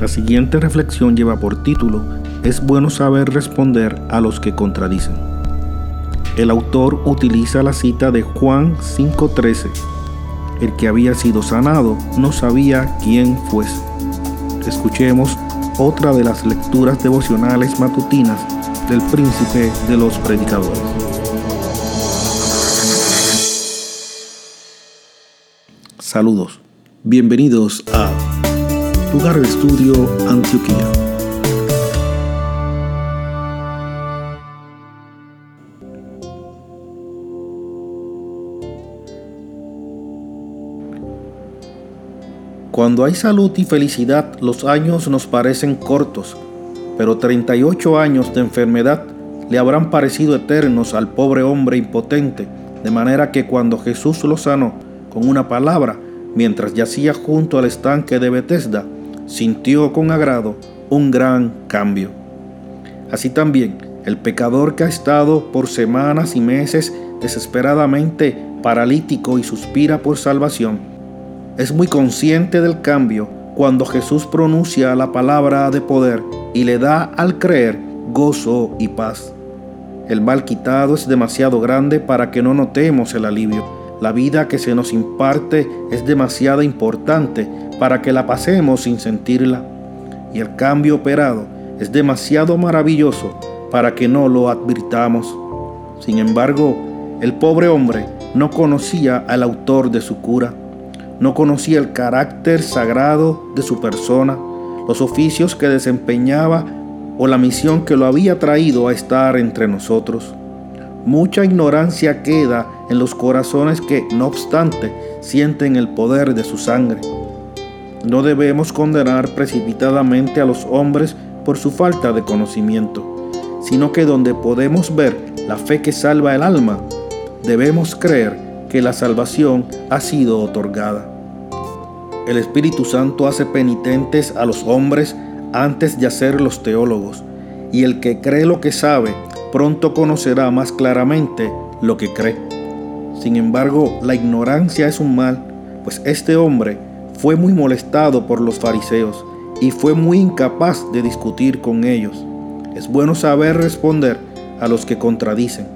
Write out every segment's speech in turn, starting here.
La siguiente reflexión lleva por título Es bueno saber responder a los que contradicen. El autor utiliza la cita de Juan 5:13. El que había sido sanado no sabía quién fuese. Escuchemos otra de las lecturas devocionales matutinas del príncipe de los predicadores. Saludos, bienvenidos a Lugar de Estudio Antioquía. Cuando hay salud y felicidad, los años nos parecen cortos, pero 38 años de enfermedad le habrán parecido eternos al pobre hombre impotente, de manera que cuando Jesús lo sanó con una palabra, mientras yacía junto al estanque de Bethesda, sintió con agrado un gran cambio. Así también, el pecador que ha estado por semanas y meses desesperadamente paralítico y suspira por salvación, es muy consciente del cambio cuando Jesús pronuncia la palabra de poder y le da al creer gozo y paz. El mal quitado es demasiado grande para que no notemos el alivio. La vida que se nos imparte es demasiado importante para que la pasemos sin sentirla. Y el cambio operado es demasiado maravilloso para que no lo advirtamos. Sin embargo, el pobre hombre no conocía al autor de su cura no conocía el carácter sagrado de su persona, los oficios que desempeñaba o la misión que lo había traído a estar entre nosotros. Mucha ignorancia queda en los corazones que, no obstante, sienten el poder de su sangre. No debemos condenar precipitadamente a los hombres por su falta de conocimiento, sino que donde podemos ver la fe que salva el alma, debemos creer que la salvación ha sido otorgada. El Espíritu Santo hace penitentes a los hombres antes de hacer los teólogos, y el que cree lo que sabe, pronto conocerá más claramente lo que cree. Sin embargo, la ignorancia es un mal, pues este hombre fue muy molestado por los fariseos y fue muy incapaz de discutir con ellos. Es bueno saber responder a los que contradicen,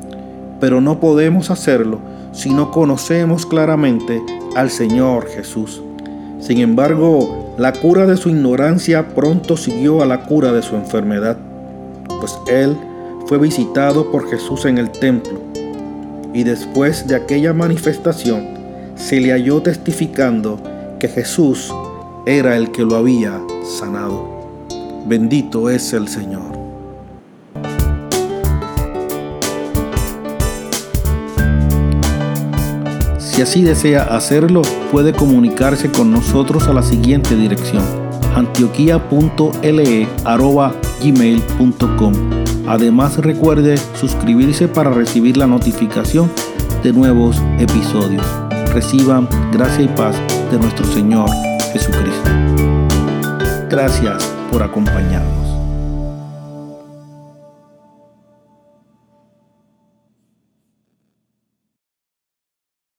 pero no podemos hacerlo si no conocemos claramente al Señor Jesús. Sin embargo, la cura de su ignorancia pronto siguió a la cura de su enfermedad, pues él fue visitado por Jesús en el templo y después de aquella manifestación se le halló testificando que Jesús era el que lo había sanado. Bendito es el Señor. Si así desea hacerlo, puede comunicarse con nosotros a la siguiente dirección antioquia.le.gmail.com Además recuerde suscribirse para recibir la notificación de nuevos episodios. Reciban gracia y paz de nuestro Señor Jesucristo. Gracias por acompañarnos.